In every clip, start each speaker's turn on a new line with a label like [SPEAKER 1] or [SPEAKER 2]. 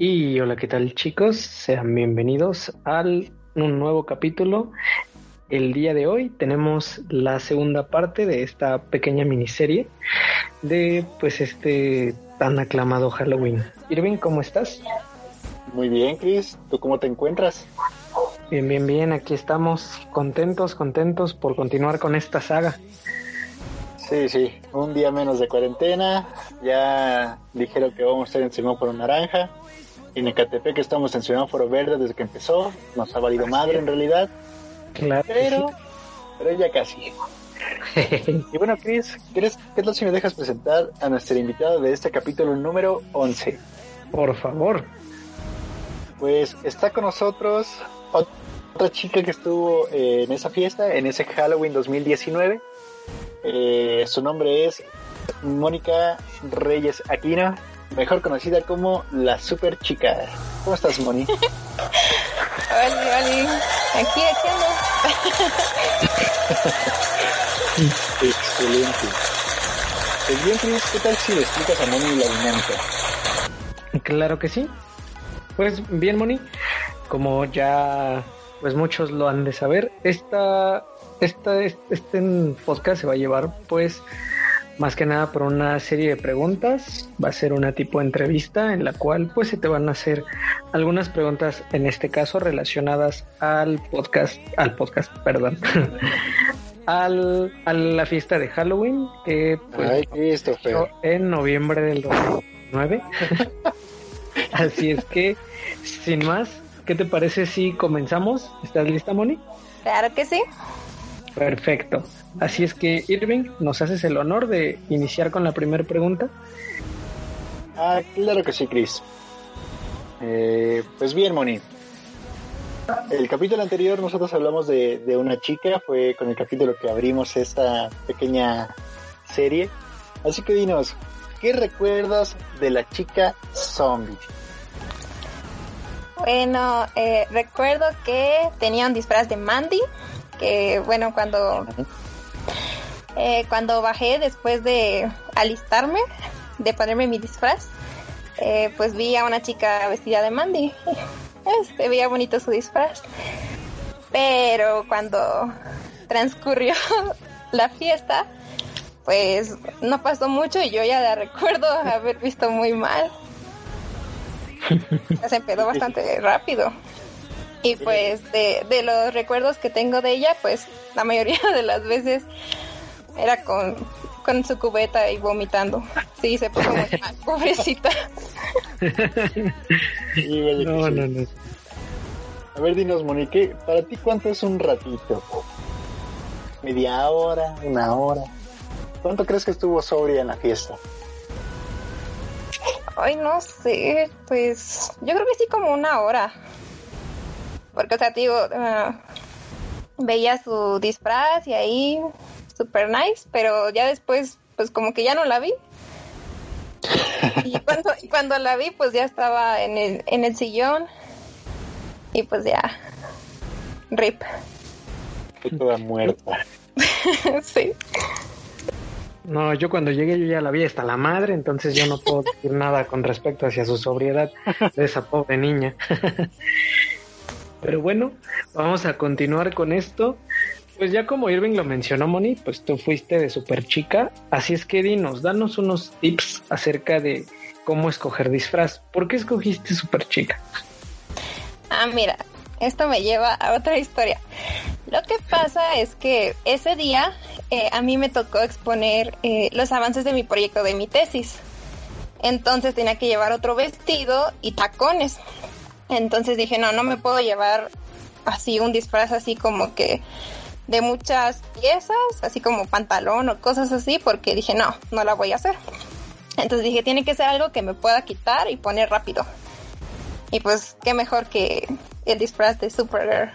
[SPEAKER 1] Y hola, ¿qué tal chicos? Sean bienvenidos a un nuevo capítulo. El día de hoy tenemos la segunda parte de esta pequeña miniserie de pues este tan aclamado Halloween. Irving, ¿cómo estás?
[SPEAKER 2] Muy bien, Chris. ¿Tú cómo te encuentras?
[SPEAKER 1] Bien, bien, bien. Aquí estamos contentos, contentos por continuar con esta saga.
[SPEAKER 2] Sí, sí. Un día menos de cuarentena. Ya dijeron que vamos a estar en semáforo naranja. En Ecatepec estamos en semáforo verde desde que empezó. Nos ha valido madre en realidad.
[SPEAKER 1] Claro.
[SPEAKER 2] Pero, pero ya casi. y bueno, Chris, ¿qué tal si me dejas presentar a nuestra invitada de este capítulo número 11?
[SPEAKER 1] Por favor.
[SPEAKER 2] Pues está con nosotros otra chica que estuvo eh, en esa fiesta, en ese Halloween 2019. Eh, su nombre es Mónica Reyes Aquino, mejor conocida como la Super Chica. ¿Cómo estás, Moni?
[SPEAKER 3] hola, hola. Aquí, aquí
[SPEAKER 2] Excelente. Pues bien, Chris, ¿qué tal si le explicas a Moni la dinámica?
[SPEAKER 1] Claro que sí. Pues bien, Moni, como ya pues muchos lo han de saber, esta, esta, este podcast se va a llevar pues más que nada por una serie de preguntas. Va a ser una tipo de entrevista en la cual pues se te van a hacer algunas preguntas, en este caso relacionadas al podcast, al podcast, perdón, al, a la fiesta de Halloween que pues en noviembre del 2009. Así es que, sin más, ¿qué te parece si comenzamos? ¿Estás lista, Moni?
[SPEAKER 3] Claro que sí.
[SPEAKER 1] Perfecto. Así es que, Irving, ¿nos haces el honor de iniciar con la primera pregunta?
[SPEAKER 2] Ah, claro que sí, Chris. Eh, pues bien, Moni. El capítulo anterior nosotros hablamos de, de, una chica, fue con el capítulo que abrimos esta pequeña serie. Así que dinos, ¿qué recuerdas de la chica zombie?
[SPEAKER 3] Bueno, eh, recuerdo que tenía un disfraz de Mandy, que bueno, cuando, eh, cuando bajé después de alistarme, de ponerme mi disfraz, eh, pues vi a una chica vestida de Mandy. Este, veía bonito su disfraz. Pero cuando transcurrió la fiesta, pues no pasó mucho y yo ya la recuerdo haber visto muy mal. Se empedó bastante rápido. Y pues de, de los recuerdos que tengo de ella, pues la mayoría de las veces era con, con su cubeta y vomitando. Sí, se puso muy mal, pobrecita.
[SPEAKER 2] no, no, no. A ver, dinos, Monique, ¿para ti cuánto es un ratito? ¿Media hora? ¿Una hora? ¿Cuánto crees que estuvo sobria en la fiesta?
[SPEAKER 3] Ay, no sé, pues yo creo que sí como una hora. Porque, o sea, digo, uh, veía su disfraz y ahí, super nice, pero ya después, pues como que ya no la vi. y cuando, cuando la vi, pues ya estaba en el, en el sillón y pues ya, rip.
[SPEAKER 2] Toda muerta.
[SPEAKER 3] sí.
[SPEAKER 1] No, yo cuando llegué yo ya la vi hasta la madre, entonces yo no puedo decir nada con respecto hacia su sobriedad de esa pobre niña. Pero bueno, vamos a continuar con esto. Pues ya como Irving lo mencionó, Moni, pues tú fuiste de super chica, así es que dinos, danos unos tips acerca de cómo escoger disfraz. ¿Por qué escogiste super chica?
[SPEAKER 3] Ah, mira, esto me lleva a otra historia. Lo que pasa es que ese día eh, a mí me tocó exponer eh, los avances de mi proyecto de mi tesis. Entonces tenía que llevar otro vestido y tacones. Entonces dije, no, no me puedo llevar así un disfraz así como que de muchas piezas, así como pantalón o cosas así, porque dije, no, no la voy a hacer. Entonces dije, tiene que ser algo que me pueda quitar y poner rápido. Y pues qué mejor que el disfraz de Supergirl.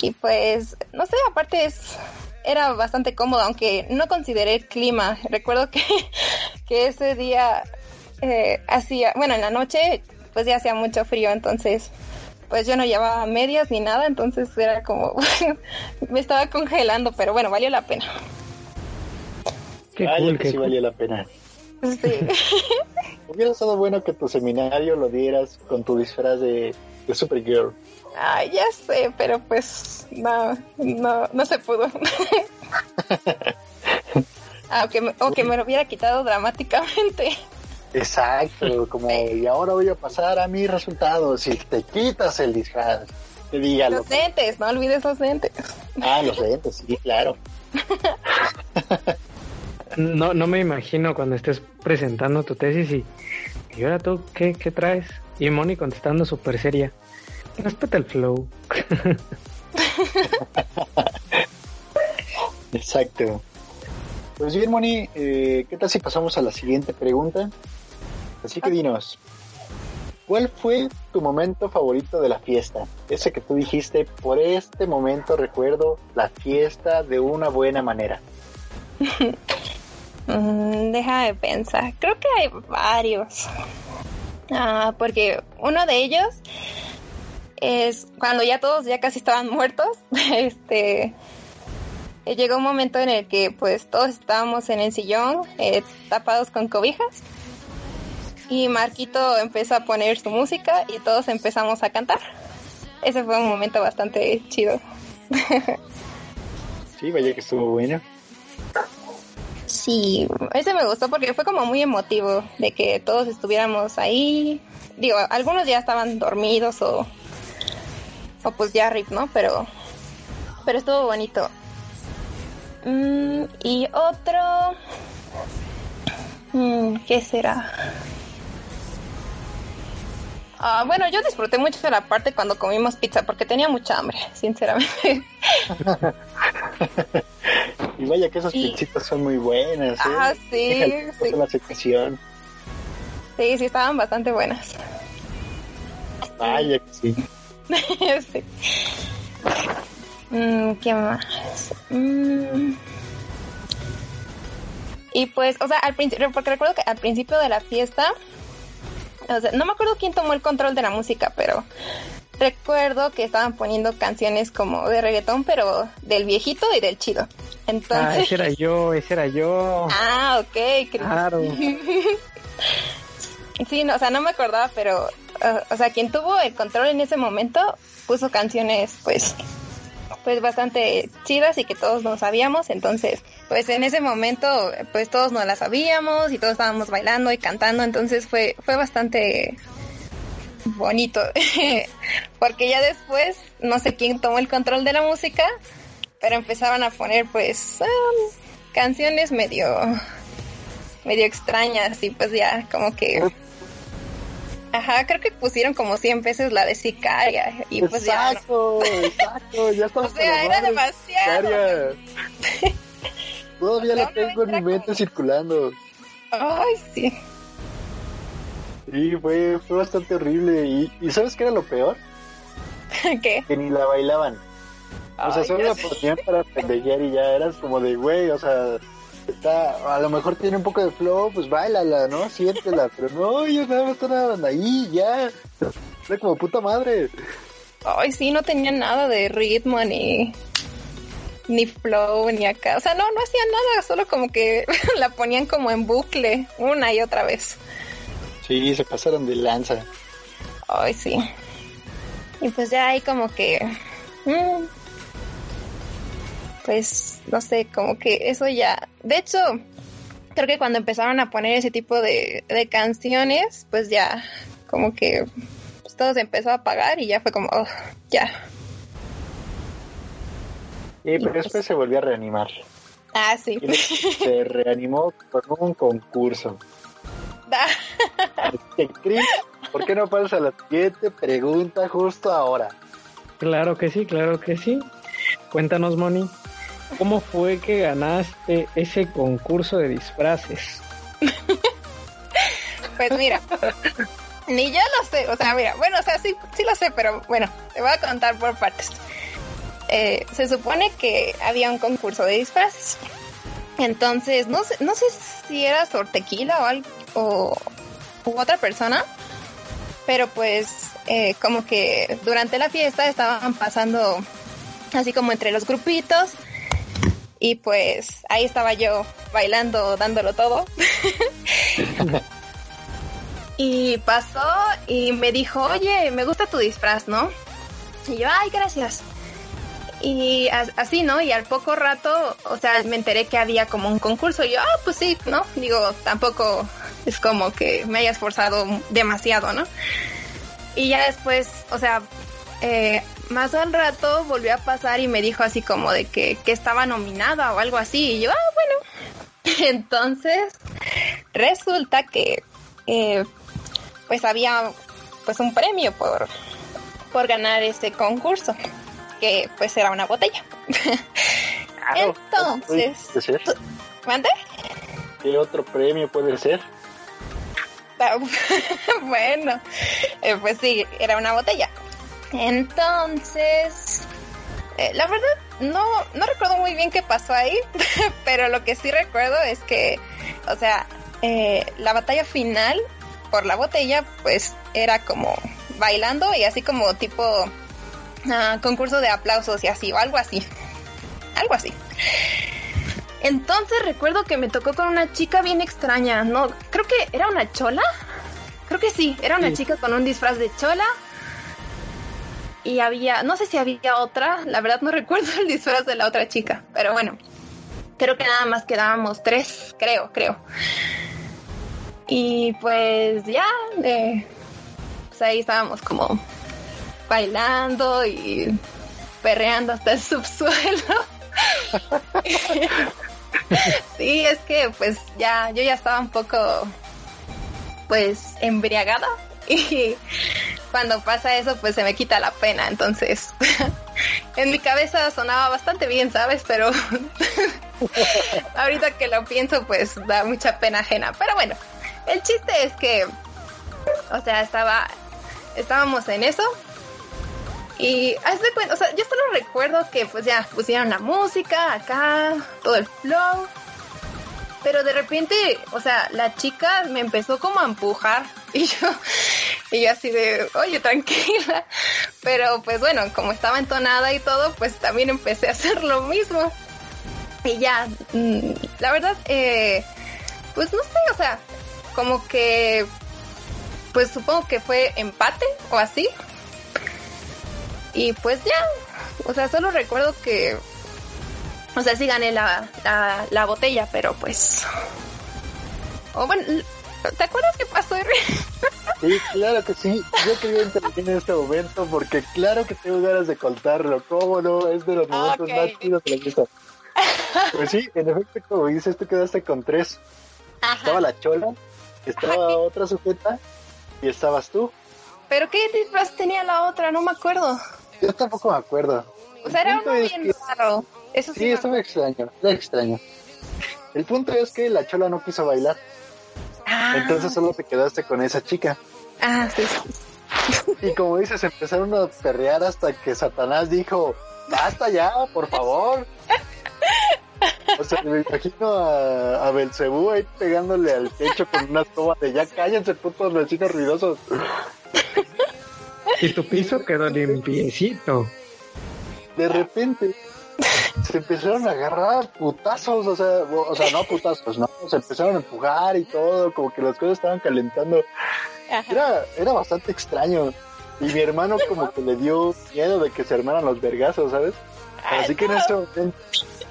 [SPEAKER 3] Y pues, no sé, aparte es era bastante cómodo, aunque no consideré el clima. Recuerdo que, que ese día eh, hacía, bueno, en la noche pues ya hacía mucho frío, entonces pues yo no llevaba medias ni nada, entonces era como me estaba congelando, pero bueno, valió la pena.
[SPEAKER 2] Qué cool, que sí valió la pena.
[SPEAKER 3] Sí.
[SPEAKER 2] Hubiera estado bueno que tu seminario lo dieras con tu disfraz de, de Supergirl.
[SPEAKER 3] Ay, ya sé, pero pues no, no, no se pudo. ah, o que me lo hubiera quitado dramáticamente.
[SPEAKER 2] Exacto, como y ahora voy a pasar a mis resultados. Si te quitas el disfraz, te diga
[SPEAKER 3] Los lentes, no olvides los lentes.
[SPEAKER 2] Ah, los lentes, sí, claro.
[SPEAKER 1] no, no me imagino cuando estés presentando tu tesis y, y ahora tú, ¿qué, qué traes? Y Moni contestando súper seria. Respeta el flow.
[SPEAKER 2] Exacto. Pues bien, Moni, eh, ¿qué tal si pasamos a la siguiente pregunta? Así que dinos, ¿cuál fue tu momento favorito de la fiesta? Ese que tú dijiste, por este momento recuerdo la fiesta de una buena manera.
[SPEAKER 3] Mm, deja de pensar, creo que hay varios. Ah, porque uno de ellos es cuando ya todos ya casi estaban muertos, este llegó un momento en el que pues todos estábamos en el sillón eh, tapados con cobijas y Marquito empezó a poner su música y todos empezamos a cantar. Ese fue un momento bastante chido.
[SPEAKER 2] sí, vaya que estuvo bueno.
[SPEAKER 3] Sí, ese me gustó porque fue como muy emotivo de que todos estuviéramos ahí. Digo, algunos ya estaban dormidos o, o pues ya rip, ¿no? Pero, pero estuvo bonito. Mm, y otro, mm, ¿qué será? Ah, bueno, yo disfruté mucho de la parte cuando comimos pizza porque tenía mucha hambre, sinceramente.
[SPEAKER 2] y vaya que esas pizzitas son muy buenas. ¿eh?
[SPEAKER 3] Ah, sí.
[SPEAKER 2] sí. La situación.
[SPEAKER 3] Sí, sí, estaban bastante buenas.
[SPEAKER 2] Vaya que sí.
[SPEAKER 3] sí. Mm, ¿Qué más? Mm. Y pues, o sea, al principio, porque recuerdo que al principio de la fiesta no me acuerdo quién tomó el control de la música, pero recuerdo que estaban poniendo canciones como de reggaetón, pero del viejito y del chido. Entonces... Ah,
[SPEAKER 1] ese era yo, ese era yo.
[SPEAKER 3] Ah, ok.
[SPEAKER 1] Claro.
[SPEAKER 3] sí, no, o sea, no me acordaba, pero, o sea, quien tuvo el control en ese momento puso canciones, pues, pues bastante chidas y que todos nos sabíamos, entonces pues en ese momento pues todos nos la sabíamos y todos estábamos bailando y cantando, entonces fue fue bastante bonito, porque ya después no sé quién tomó el control de la música, pero empezaban a poner pues um, canciones medio medio extrañas y pues ya como que Ajá, creo que pusieron como 100 veces la de Sicaria. Y pues
[SPEAKER 2] exacto,
[SPEAKER 3] ya.
[SPEAKER 2] exacto, ya
[SPEAKER 3] O sea, era demasiado.
[SPEAKER 2] Todavía la tengo en mi mente circulando.
[SPEAKER 3] Ay, sí.
[SPEAKER 2] Sí, fue, fue bastante horrible. ¿Y, ¿Y sabes qué era lo peor?
[SPEAKER 3] ¿Qué?
[SPEAKER 2] Que ni la bailaban. O sea, solo la ponían para pendejear y ya eras como de, güey, o sea, está, a lo mejor tiene un poco de flow, pues bailala, ¿no? Siéntela, pero no, ellos nada más están ahí, ya. Era como puta madre.
[SPEAKER 3] Ay, sí, no tenía nada de ritmo ni ni flow ni acá, o sea, no, no hacían nada, solo como que la ponían como en bucle una y otra vez.
[SPEAKER 2] Sí, se pasaron de lanza.
[SPEAKER 3] Ay, sí. Y pues ya ahí como que mm, pues no sé, como que eso ya. De hecho, creo que cuando empezaron a poner ese tipo de, canciones, pues ya, como que pues, todo se empezó a apagar y ya fue como, oh, ya.
[SPEAKER 2] Y, pero pues después se volvió a reanimar.
[SPEAKER 3] Ah, sí.
[SPEAKER 2] se reanimó con un concurso. Chris, ¿por qué no pasas a la siguiente pregunta justo ahora?
[SPEAKER 1] Claro que sí, claro que sí. Cuéntanos, Moni. ¿Cómo fue que ganaste ese concurso de disfraces?
[SPEAKER 3] pues mira, Ni yo lo sé, o sea, mira, bueno, o sea, sí, sí lo sé, pero bueno, te voy a contar por partes. Eh, se supone que había un concurso de disfraces. Entonces, no sé, no sé si era Sortequila o o otra persona, pero pues eh, como que durante la fiesta estaban pasando así como entre los grupitos y pues ahí estaba yo bailando, dándolo todo. y pasó y me dijo, oye, me gusta tu disfraz, ¿no? Y yo, ay, gracias. Y así, ¿no? Y al poco rato, o sea, me enteré que había como un concurso. Y yo, ah, pues sí, ¿no? Digo, tampoco es como que me haya esforzado demasiado, ¿no? Y ya después, o sea, eh, más al rato volvió a pasar y me dijo así como de que, que estaba nominada o algo así. Y yo, ah, bueno. Entonces, resulta que, eh, pues había, pues un premio por, por ganar ese concurso, pues era una botella. Entonces,
[SPEAKER 2] ¿mande? ¿Qué otro premio puede ser?
[SPEAKER 3] bueno, eh, pues sí, era una botella. Entonces, eh, la verdad, no, no recuerdo muy bien qué pasó ahí, pero lo que sí recuerdo es que, o sea, eh, la batalla final por la botella, pues era como bailando y así como tipo ah, concurso de aplausos y así, o algo así. Algo así. Entonces recuerdo que me tocó con una chica bien extraña, no, creo que era una chola. Creo que sí, era una chica con un disfraz de chola. Y había, no sé si había otra, la verdad no recuerdo el disfraz de la otra chica, pero bueno, creo que nada más quedábamos tres, creo, creo. Y pues ya, eh, pues ahí estábamos como bailando y perreando hasta el subsuelo. sí, es que pues ya, yo ya estaba un poco pues embriagada y cuando pasa eso pues se me quita la pena, entonces en mi cabeza sonaba bastante bien, ¿sabes? Pero ahorita que lo pienso pues da mucha pena ajena, pero bueno, el chiste es que o sea, estaba estábamos en eso y haz de cuenta, o sea, yo solo recuerdo que pues ya pusieron la música acá, todo el flow. Pero de repente, o sea, la chica me empezó como a empujar y yo, y yo así de, oye, tranquila. Pero pues bueno, como estaba entonada y todo, pues también empecé a hacer lo mismo. Y ya, mm, la verdad, eh, pues no sé, o sea, como que, pues supongo que fue empate o así. Y pues ya, o sea, solo recuerdo que, o sea, sí gané la, la, botella, pero pues... O bueno, ¿te acuerdas qué pasó,
[SPEAKER 2] Sí, claro que sí. Yo quería intervenir en este momento porque claro que tengo ganas de contarlo. ¿Cómo no? Es de los momentos más chidos de la vida. Pues sí, en efecto, como dices, tú quedaste con tres. Estaba la chola, estaba otra sujeta y estabas tú.
[SPEAKER 3] ¿Pero qué disfraz tenía la otra? No me acuerdo.
[SPEAKER 2] Yo tampoco me acuerdo.
[SPEAKER 3] O sea, era uno bien raro. Eso sí,
[SPEAKER 2] sí estaba extraño, era extraño. El punto es que la chola no quiso bailar. Ah. Entonces solo te quedaste con esa chica.
[SPEAKER 3] Ah, sí.
[SPEAKER 2] Y como dices, empezaron a perrear hasta que Satanás dijo, basta ya, por favor. O sea, me imagino a, a Belcebú ahí pegándole al techo con una escoba de ya cállense putos vecinos ruidosos.
[SPEAKER 1] Y tu piso quedó limpiecito.
[SPEAKER 2] De repente se empezaron a agarrar putazos, o sea, o sea, no putazos, no, se empezaron a empujar y todo, como que las cosas estaban calentando. Era, era bastante extraño. Y mi hermano como que le dio miedo de que se armaran los vergazos, ¿sabes? Así que en ese momento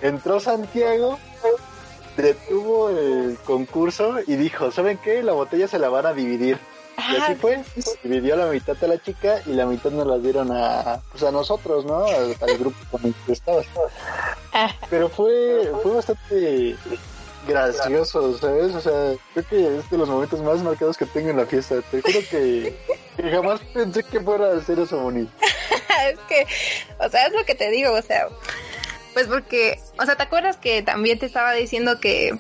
[SPEAKER 2] entró Santiago, detuvo el concurso y dijo, ¿saben qué? La botella se la van a dividir. Y así fue, dividió la mitad a la chica y la mitad nos la dieron a, pues a nosotros, ¿no? Al, grupo con el que estaba. Pero fue, fue bastante gracioso, ¿sabes? O sea, creo que es de los momentos más marcados que tengo en la fiesta. Te juro que, jamás pensé que fuera a hacer eso bonito.
[SPEAKER 3] es que, o sea, es lo que te digo, o sea, pues porque, o sea, ¿te acuerdas que también te estaba diciendo que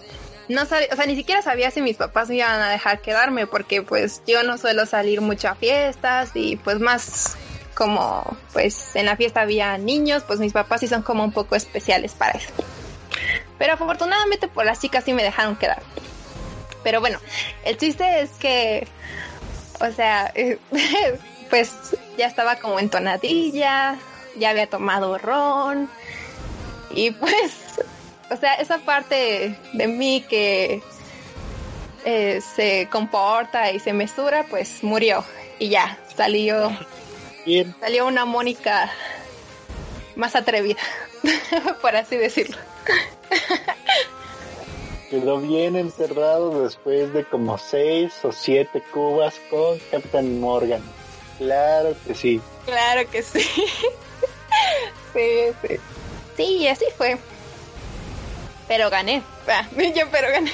[SPEAKER 3] no sabía, o sea, ni siquiera sabía si mis papás me iban a dejar quedarme porque pues yo no suelo salir mucho a fiestas y pues más como pues en la fiesta había niños, pues mis papás sí son como un poco especiales para eso. Pero afortunadamente por las chicas sí me dejaron quedar. Pero bueno, el chiste es que, o sea, pues ya estaba como entonadilla, ya había tomado ron y pues o sea, esa parte de mí que eh, se comporta y se mesura, pues murió. Y ya, salió, salió una Mónica más atrevida, por así decirlo.
[SPEAKER 2] Quedó bien encerrado después de como seis o siete cubas con Captain Morgan. Claro que sí.
[SPEAKER 3] Claro que sí. sí, sí. Sí, así fue pero gané. Ah, yo pero gané.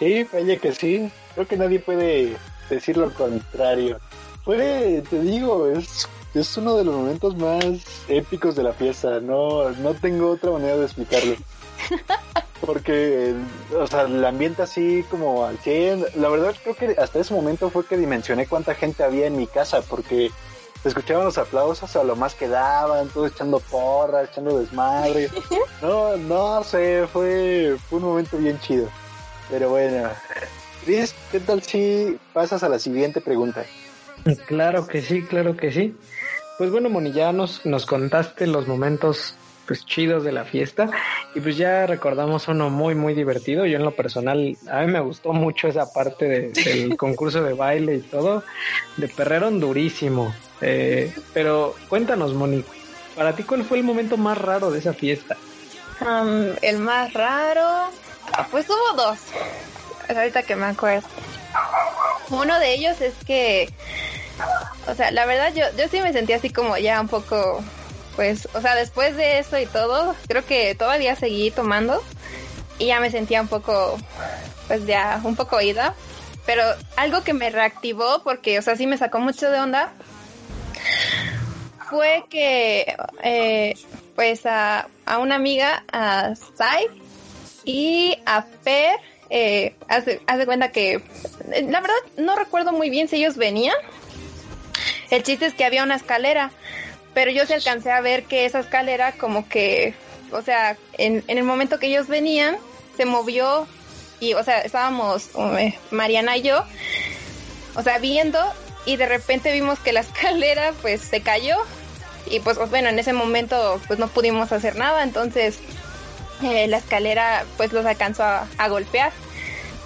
[SPEAKER 2] Sí, vaya que sí. Creo que nadie puede decir lo contrario. Fue, te digo, es, es uno de los momentos más épicos de la fiesta. No, no tengo otra manera de explicarlo. Porque, o sea, el ambiente así como al 100. La verdad creo que hasta ese momento fue que dimensioné cuánta gente había en mi casa. Porque escuchaban los aplausos a lo más que daban, todos echando porras, echando desmadre. No, no sé, fue, fue un momento bien chido. Pero bueno, Chris, ¿qué tal si pasas a la siguiente pregunta?
[SPEAKER 1] Claro que sí, claro que sí. Pues bueno, Moni, ya nos, nos contaste los momentos pues chidos de la fiesta. Y pues ya recordamos uno muy muy divertido. Yo en lo personal a mí me gustó mucho esa parte del concurso de baile y todo. De perreron durísimo. Eh, pero cuéntanos Moni para ti cuál fue el momento más raro de esa fiesta
[SPEAKER 3] um, el más raro pues hubo dos. Ahorita que me acuerdo. Uno de ellos es que o sea la verdad yo yo sí me sentí así como ya un poco pues, o sea, después de eso y todo, creo que todavía seguí tomando y ya me sentía un poco, pues ya, un poco ida. Pero algo que me reactivó, porque, o sea, sí me sacó mucho de onda, fue que, eh, pues, a, una amiga, a Sai y a Per, eh, hace cuenta que, la verdad, no recuerdo muy bien si ellos venían. El chiste es que había una escalera pero yo sí alcancé a ver que esa escalera como que, o sea, en, en el momento que ellos venían, se movió y, o sea, estábamos eh, Mariana y yo, o sea, viendo y de repente vimos que la escalera pues se cayó y pues, bueno, en ese momento pues no pudimos hacer nada, entonces eh, la escalera pues los alcanzó a, a golpear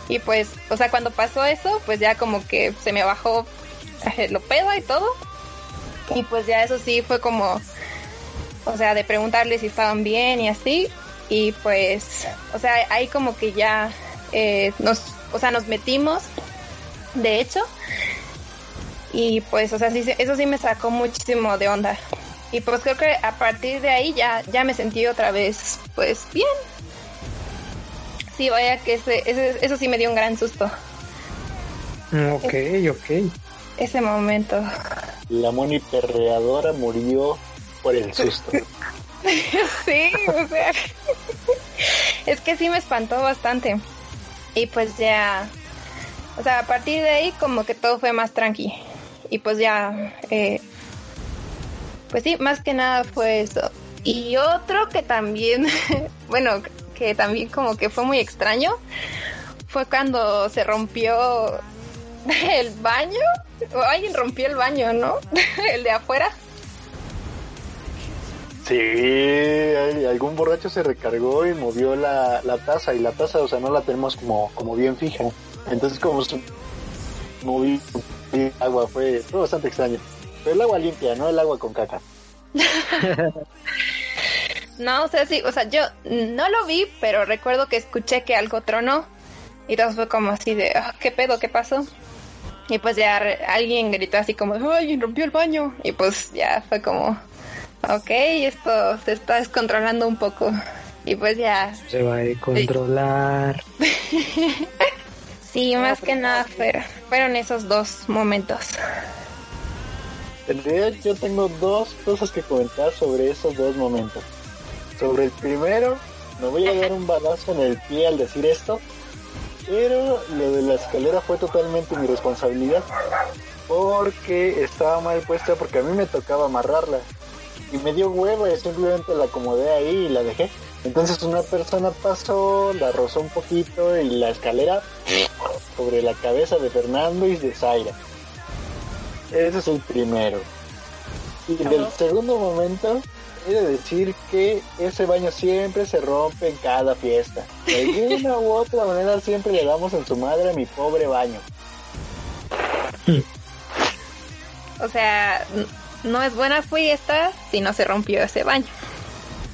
[SPEAKER 3] y pues, o sea, cuando pasó eso, pues ya como que se me bajó eh, lo pedo y todo y pues ya eso sí fue como, o sea, de preguntarles si estaban bien y así. Y pues, o sea, ahí como que ya eh, nos, o sea, nos metimos, de hecho. Y pues, o sea, sí, eso sí me sacó muchísimo de onda. Y pues creo que a partir de ahí ya, ya me sentí otra vez, pues bien. Sí, vaya que ese, ese, eso sí me dio un gran susto.
[SPEAKER 1] Ok, ok.
[SPEAKER 3] Ese momento
[SPEAKER 2] la Moni perreadora murió por el susto.
[SPEAKER 3] sí, o sea, es que sí me espantó bastante. Y pues ya, o sea, a partir de ahí como que todo fue más tranqui. Y pues ya, eh, pues sí, más que nada fue eso. Y otro que también, bueno, que también como que fue muy extraño, fue cuando se rompió el baño. Alguien rompió el baño, ¿no? el de afuera.
[SPEAKER 2] Sí, algún borracho se recargó y movió la, la taza y la taza, o sea, no la tenemos como, como bien fija. Entonces como moví agua, fue, fue bastante extraño. Pero el agua limpia, no el agua con caca.
[SPEAKER 3] no, o sea, sí, o sea, yo no lo vi, pero recuerdo que escuché que algo tronó y todo fue como así de, ah, ¿qué pedo? ¿Qué pasó? Y pues ya alguien gritó así como, ¡ay, rompió el baño! Y pues ya fue como, ok, esto se está descontrolando un poco. Y pues ya...
[SPEAKER 1] Se va a controlar.
[SPEAKER 3] sí, más que nada fueron esos dos momentos.
[SPEAKER 2] En realidad yo tengo dos cosas que comentar sobre esos dos momentos. Sobre el primero, me voy a dar un balazo en el pie al decir esto, pero lo de la escalera fue totalmente mi responsabilidad porque estaba mal puesta porque a mí me tocaba amarrarla y me dio huevo y simplemente la acomodé ahí y la dejé. Entonces una persona pasó, la rozó un poquito y la escalera sobre la cabeza de Fernando y de Zaira. Ese es el primero. Y del segundo momento, he de decir que ese baño siempre se rompe en cada fiesta. De una u otra manera siempre le damos en su madre a mi pobre baño.
[SPEAKER 3] O sea, no es buena fiesta si no se rompió ese baño.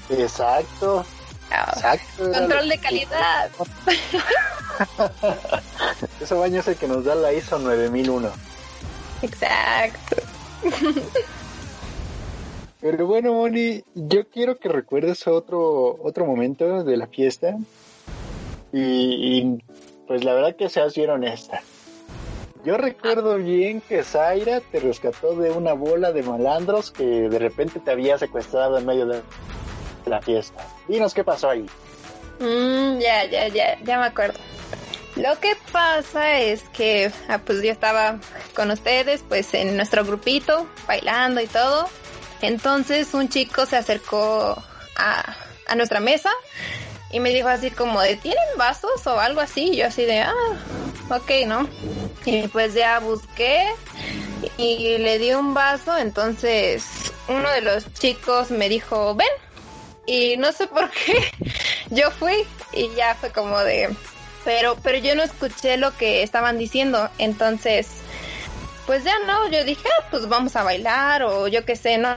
[SPEAKER 2] Exacto.
[SPEAKER 3] Ah,
[SPEAKER 2] Exacto.
[SPEAKER 3] Control de calidad.
[SPEAKER 2] ese baño es el que nos da la ISO 9001.
[SPEAKER 3] Exacto.
[SPEAKER 2] Pero bueno, Moni, yo quiero que recuerdes otro, otro momento de la fiesta. Y, pues la verdad que seas bien honesta. Yo recuerdo bien que Zaira te rescató de una bola de malandros que de repente te había secuestrado en medio de la fiesta. Dinos qué pasó ahí.
[SPEAKER 3] Mm, ya, ya, ya, ya me acuerdo. Lo que pasa es que ah, pues yo estaba con ustedes pues en nuestro grupito bailando y todo. Entonces un chico se acercó a, a nuestra mesa y me dijo así como de ¿tienen vasos o algo así? Y yo así de ah, ok, ¿no? Y pues ya busqué y le di un vaso, entonces uno de los chicos me dijo ven y no sé por qué yo fui y ya fue como de pero pero yo no escuché lo que estaban diciendo entonces pues ya no yo dije ah, pues vamos a bailar o yo qué sé no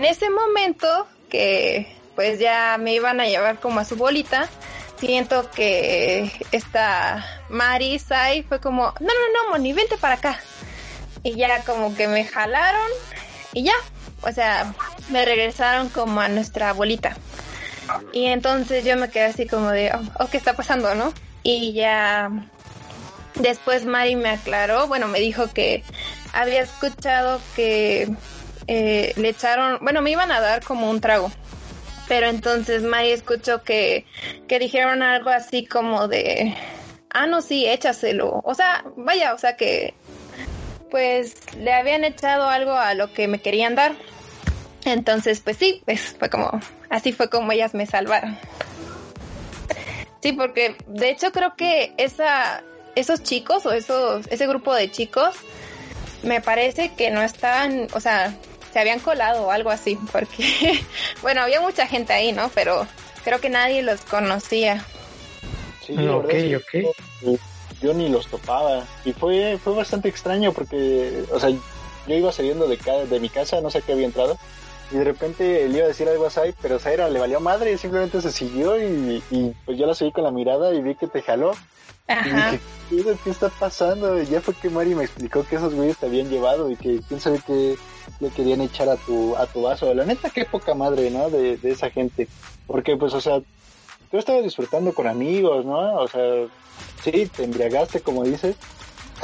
[SPEAKER 3] en ese momento que pues ya me iban a llevar como a su bolita siento que esta Marisa y fue como no no no Moni vente para acá y ya como que me jalaron y ya o sea me regresaron como a nuestra bolita. Y entonces yo me quedé así como de, oh, oh, ¿qué está pasando, no? Y ya después Mari me aclaró, bueno, me dijo que había escuchado que eh, le echaron, bueno, me iban a dar como un trago. Pero entonces Mari escuchó que, que dijeron algo así como de, ah, no, sí, échaselo. O sea, vaya, o sea que, pues le habían echado algo a lo que me querían dar. Entonces, pues sí, pues fue como, así fue como ellas me salvaron. Sí, porque de hecho creo que esa, esos chicos o esos, ese grupo de chicos, me parece que no estaban, o sea, se habían colado o algo así, porque, bueno, había mucha gente ahí, ¿no? Pero creo que nadie los conocía.
[SPEAKER 2] Sí,
[SPEAKER 1] Ok, ok.
[SPEAKER 2] que yo, yo ni los topaba. Y fue, fue bastante extraño porque, o sea, yo iba saliendo de, ca- de mi casa, no sé qué había entrado. Y de repente le iba a decir algo a Sai, pero Zaira le valió madre y simplemente se siguió y, y pues yo la seguí con la mirada y vi que te jaló. Y
[SPEAKER 3] Ajá.
[SPEAKER 2] dije, "¿Qué- ¿qué está pasando? Y ya fue que Mari me explicó que esos güeyes te habían llevado y que quién sabe qué le querían echar a tu, a tu vaso. La neta, qué poca madre, ¿no? De, de esa gente. Porque, pues, o sea, tú estabas disfrutando con amigos, ¿no? O sea, sí, te embriagaste, como dices,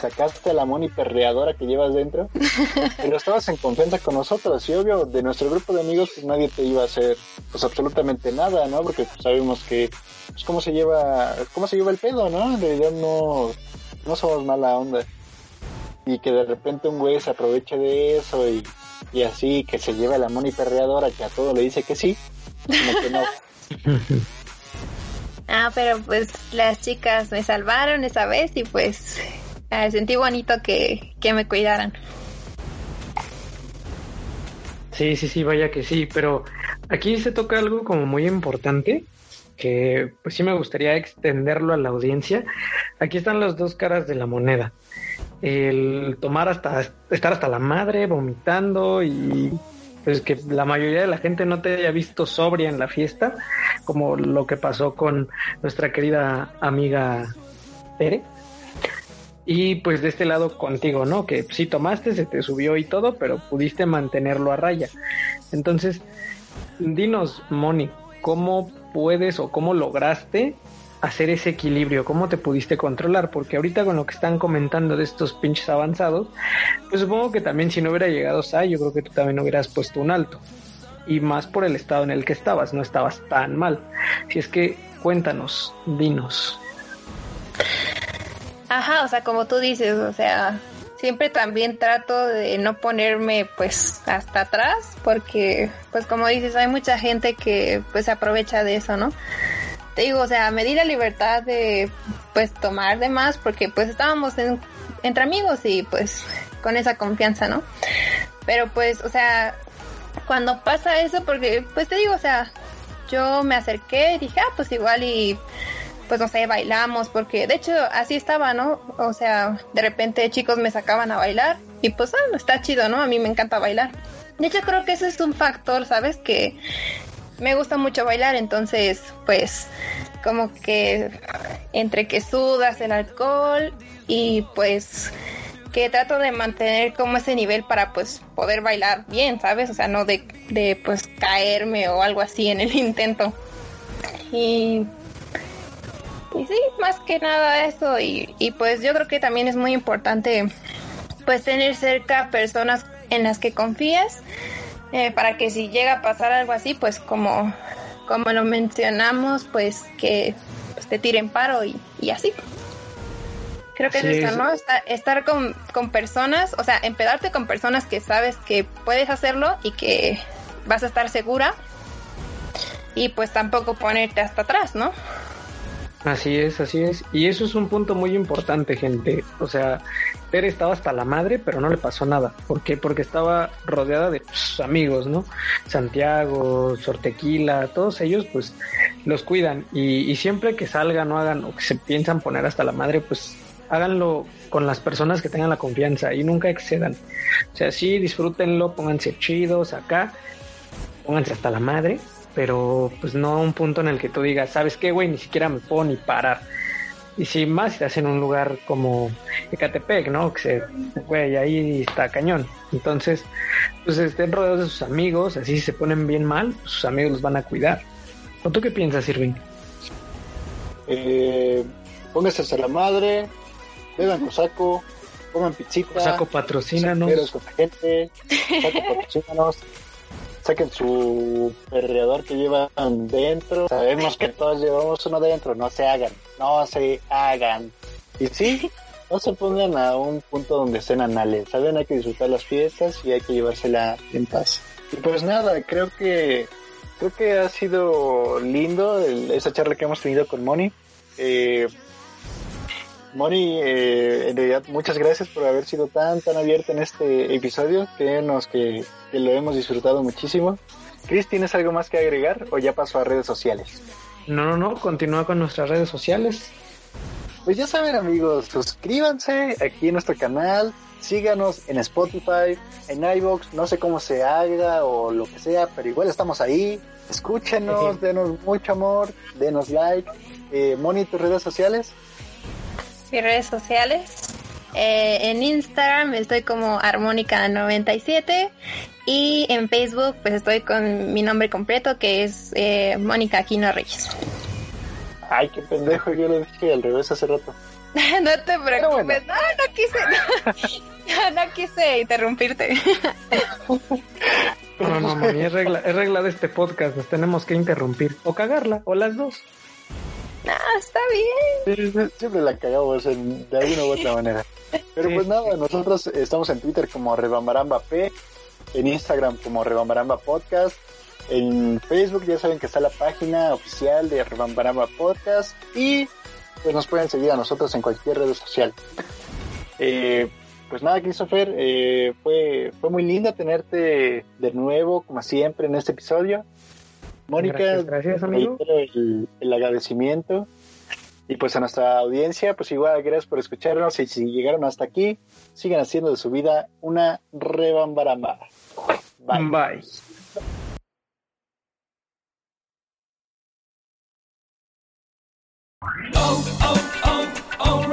[SPEAKER 2] sacaste la moni perreadora que llevas dentro, pero estabas en confianza con nosotros y obvio, de nuestro grupo de amigos, pues nadie te iba a hacer, pues absolutamente nada, ¿no? Porque pues, sabemos que, pues cómo se lleva, cómo se lleva el pedo, ¿no? En realidad no, no somos mala onda. Y que de repente un güey se aproveche de eso y, y así, que se lleva la moni perreadora que a todo le dice que sí, como que no.
[SPEAKER 3] Ah, pero pues las chicas me salvaron esa vez y pues ah, sentí bonito que, que me cuidaran.
[SPEAKER 1] Sí, sí, sí, vaya que sí, pero aquí se toca algo como muy importante que pues sí me gustaría extenderlo a la audiencia. Aquí están las dos caras de la moneda. El tomar hasta estar hasta la madre vomitando y pues que la mayoría de la gente no te haya visto sobria en la fiesta, como lo que pasó con nuestra querida amiga Tere. Y pues de este lado contigo, ¿no? Que sí tomaste, se te subió y todo, pero pudiste mantenerlo a raya. Entonces, dinos, Moni, ¿cómo puedes o cómo lograste hacer ese equilibrio? ¿Cómo te pudiste controlar? Porque ahorita con lo que están comentando de estos pinches avanzados, pues supongo que también si no hubiera llegado Sai, yo creo que tú también hubieras puesto un alto. y más por el estado en el que estabas, no estabas tan mal. Si es que cuéntanos, dinos.
[SPEAKER 3] Ajá, o sea, como tú dices, o sea, siempre también trato de no ponerme pues hasta atrás porque pues como dices hay mucha gente que pues se aprovecha de eso, ¿no? Te digo, o sea, me di la libertad de pues tomar de más porque pues estábamos entre amigos y pues con esa confianza, ¿no? Pero pues, o sea, cuando pasa eso, porque pues te digo, o sea, yo me acerqué y dije, ah, pues igual y pues no sé, bailamos, porque de hecho así estaba, ¿no? O sea, de repente chicos me sacaban a bailar y pues ah, está chido, ¿no? A mí me encanta bailar. De hecho creo que eso es un factor, ¿sabes? Que me gusta mucho bailar, entonces pues como que entre que sudas el alcohol y pues que trato de mantener como ese nivel para pues poder bailar bien, ¿sabes? O sea, no de, de pues caerme o algo así en el intento. Y y sí, más que nada eso. Y, y pues yo creo que también es muy importante pues tener cerca personas en las que confíes eh, para que si llega a pasar algo así, pues como, como lo mencionamos, pues que pues, te tiren paro y, y así. Creo que es eso, ¿no? Estar, estar con, con, personas, o sea, empedarte con personas que sabes que puedes hacerlo y que vas a estar segura y pues tampoco ponerte hasta atrás, ¿no?
[SPEAKER 1] Así es, así es. Y eso es un punto muy importante, gente. O sea, Tere estaba hasta la madre, pero no le pasó nada. ¿Por qué? Porque estaba rodeada de sus amigos, ¿no? Santiago, Sortequila, todos ellos, pues, los cuidan. Y, y siempre que salgan o hagan o que se piensan poner hasta la madre, pues, háganlo con las personas que tengan la confianza y nunca excedan. O sea, sí, disfrútenlo, pónganse chidos acá, pónganse hasta la madre, pero pues no a un punto en el que tú digas, ¿sabes qué, güey? Ni siquiera me puedo ni parar. Y si más estás en un lugar como Ecatepec, ¿no? Que se, güey, ahí está cañón. Entonces, pues estén rodeados de sus amigos, así si se ponen bien mal, pues, sus amigos los van a cuidar. ¿O tú qué piensas, Irving?
[SPEAKER 2] Eh, póngase hasta la madre, beban cosaco, coman pizzita.
[SPEAKER 1] Cosaco patrocínanos.
[SPEAKER 2] gente, cosaco patrocínanos saquen su perreador que llevan dentro. Sabemos que todos llevamos uno dentro, no se hagan, no se hagan. Y sí, no se pongan a un punto donde estén anales, saben, hay que disfrutar las fiestas y hay que llevársela en paz. Y pues nada, creo que creo que ha sido lindo esa charla que hemos tenido con Moni. Eh, Moni, eh, en realidad muchas gracias por haber sido tan tan abierta en este episodio. Créenos que, que lo hemos disfrutado muchísimo. Chris, ¿tienes algo más que agregar o ya pasó a redes sociales?
[SPEAKER 1] No, no, no, continúa con nuestras redes sociales.
[SPEAKER 2] Pues ya saben amigos, suscríbanse aquí en nuestro canal, síganos en Spotify, en iVoox, no sé cómo se haga o lo que sea, pero igual estamos ahí. Escúchenos, denos mucho amor, denos like. Eh, Moni, tus redes sociales
[SPEAKER 3] mis redes sociales. Eh, en Instagram estoy como armónica97 y en Facebook pues estoy con mi nombre completo que es eh, Mónica Aquino Reyes.
[SPEAKER 2] Ay, qué pendejo, yo lo dije al revés hace rato.
[SPEAKER 3] no te preocupes, no, no quise, no, no, quise interrumpirte.
[SPEAKER 1] no, no, mami, es regla, es regla de este podcast, nos tenemos que interrumpir o cagarla, o las dos.
[SPEAKER 3] Ah, está bien.
[SPEAKER 2] siempre la cagamos en, de alguna u otra manera. Pero pues nada, nosotros estamos en Twitter como Rebambaramba P, en Instagram como Rebambaramba Podcast, en Facebook ya saben que está la página oficial de Rebambaramba Podcast y pues nos pueden seguir a nosotros en cualquier red social. Eh, pues nada, Christopher, eh, fue, fue muy lindo tenerte de nuevo, como siempre, en este episodio. Mónica,
[SPEAKER 1] gracias, amigo.
[SPEAKER 2] El, el, agradecimiento. Y pues a nuestra audiencia, pues igual gracias por escucharnos y si llegaron hasta aquí, sigan haciendo de su vida una rebambaramba.
[SPEAKER 1] Bye. Bye.
[SPEAKER 4] Oh, oh, oh,